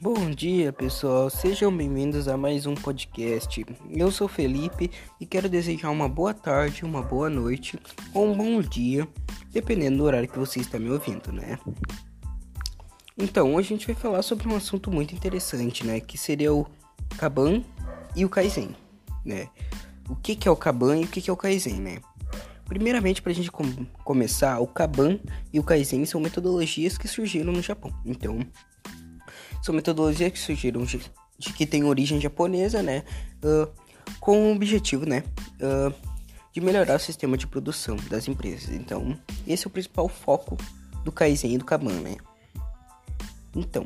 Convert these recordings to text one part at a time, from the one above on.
Bom dia, pessoal. Sejam bem-vindos a mais um podcast. Eu sou Felipe e quero desejar uma boa tarde, uma boa noite ou um bom dia, dependendo do horário que você está me ouvindo, né? Então, hoje a gente vai falar sobre um assunto muito interessante, né? Que seria o Kaban e o Kaizen, né? O que, que é o Kaban e o que, que é o Kaizen, né? Primeiramente, para a gente com começar, o Kaban e o Kaizen são metodologias que surgiram no Japão. Então, são metodologias que surgiram de, de que tem origem japonesa, né? Uh, com o objetivo, né? Uh, de melhorar o sistema de produção das empresas. Então, esse é o principal foco do Kaizen e do Kanban, né? Então,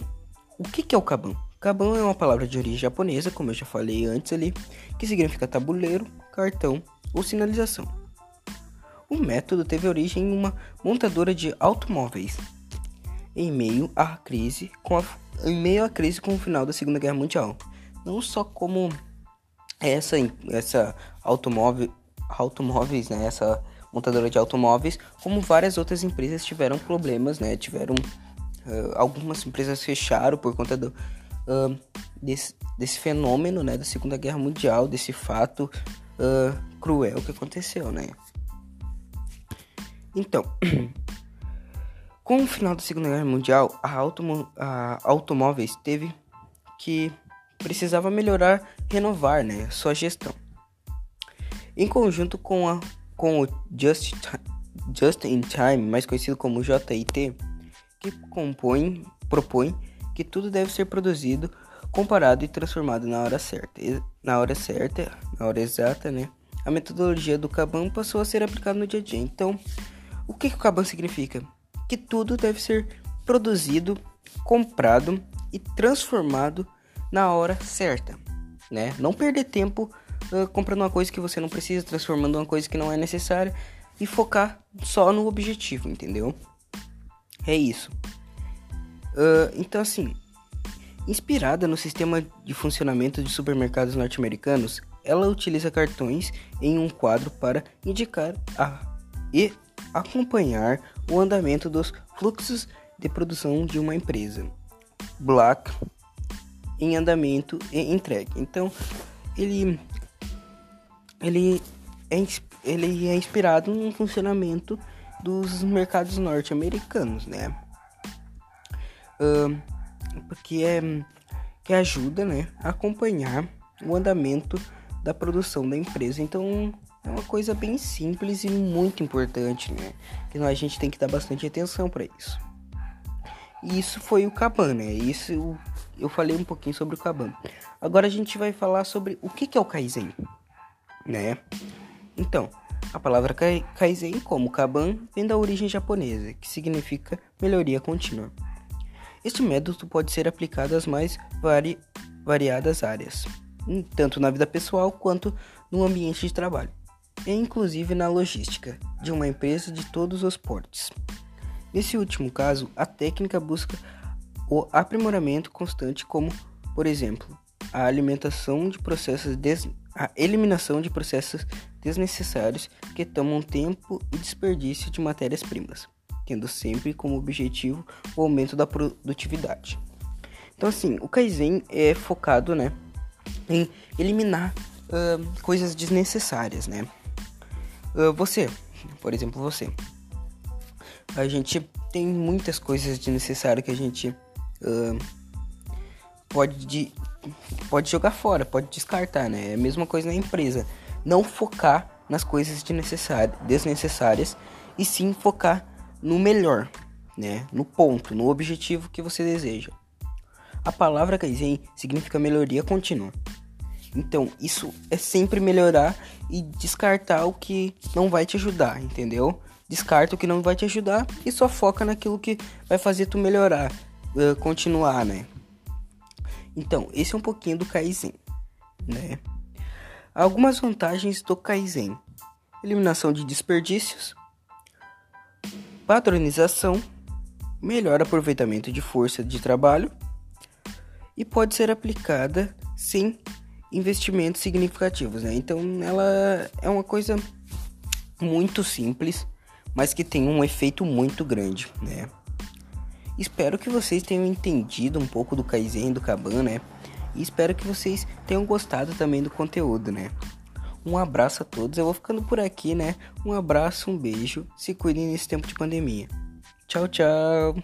o que, que é o Kanban? Kanban é uma palavra de origem japonesa, como eu já falei antes ali, que significa tabuleiro, cartão ou sinalização. O método teve origem em uma montadora de automóveis em meio à crise com a em meio à crise com o final da Segunda Guerra Mundial. Não só como essa essa automóvel automóveis, né, essa montadora de automóveis, como várias outras empresas tiveram problemas, né, tiveram uh, algumas empresas fecharam por conta do uh, desse, desse fenômeno, né, da Segunda Guerra Mundial, desse fato uh, cruel que aconteceu, né. Então, Com o final da Segunda Guerra Mundial, a, automo a Automóveis teve que precisava melhorar, renovar né, sua gestão. Em conjunto com, a, com o Just, Just in Time, mais conhecido como JIT, que compõe, propõe que tudo deve ser produzido, comparado e transformado na hora certa. Na hora certa, na hora exata, né? A metodologia do Kanban passou a ser aplicada no dia a dia. Então, o que, que o Kanban significa? Que tudo deve ser produzido, comprado e transformado na hora certa, né? Não perder tempo uh, comprando uma coisa que você não precisa, transformando uma coisa que não é necessária e focar só no objetivo, entendeu? É isso. Uh, então, assim, inspirada no sistema de funcionamento de supermercados norte-americanos, ela utiliza cartões em um quadro para indicar a, e acompanhar o andamento dos fluxos de produção de uma empresa. Black em andamento e entregue. Então, ele ele é, ele é inspirado no funcionamento dos mercados norte-americanos, né? Uh, porque é que ajuda, né, a acompanhar o andamento da produção da empresa. Então, é uma coisa bem simples e muito importante, né? Que a gente tem que dar bastante atenção para isso. E isso foi o Kaban, né? Isso eu, falei um pouquinho sobre o Kaban. Agora a gente vai falar sobre o que, que é o Kaizen, né? Então, a palavra Kaizen, como Kaban, vem da origem japonesa, que significa melhoria contínua. Este método pode ser aplicado às mais vari variadas áreas, tanto na vida pessoal quanto no ambiente de trabalho e inclusive na logística de uma empresa de todos os portes. Nesse último caso, a técnica busca o aprimoramento constante, como, por exemplo, a alimentação de processos des... a eliminação de processos desnecessários que tomam tempo e desperdício de matérias-primas, tendo sempre como objetivo o aumento da produtividade. Então, assim, o Kaizen é focado, né, em eliminar uh, coisas desnecessárias, né? Uh, você, por exemplo, você. A gente tem muitas coisas de necessário que a gente uh, pode, pode jogar fora, pode descartar, né? É a mesma coisa na empresa. Não focar nas coisas de desnecessárias e sim focar no melhor, né? No ponto, no objetivo que você deseja. A palavra Kaizen significa melhoria contínua. Então, isso é sempre melhorar e descartar o que não vai te ajudar, entendeu? Descarta o que não vai te ajudar e só foca naquilo que vai fazer tu melhorar, uh, continuar, né? Então, esse é um pouquinho do Kaizen, né? Algumas vantagens do Kaizen: eliminação de desperdícios, padronização, melhor aproveitamento de força de trabalho e pode ser aplicada sem investimentos significativos, né? Então ela é uma coisa muito simples, mas que tem um efeito muito grande, né? Espero que vocês tenham entendido um pouco do Kaizen do Kaban, né? E espero que vocês tenham gostado também do conteúdo, né? Um abraço a todos. Eu vou ficando por aqui, né? Um abraço, um beijo. Se cuidem nesse tempo de pandemia. Tchau, tchau.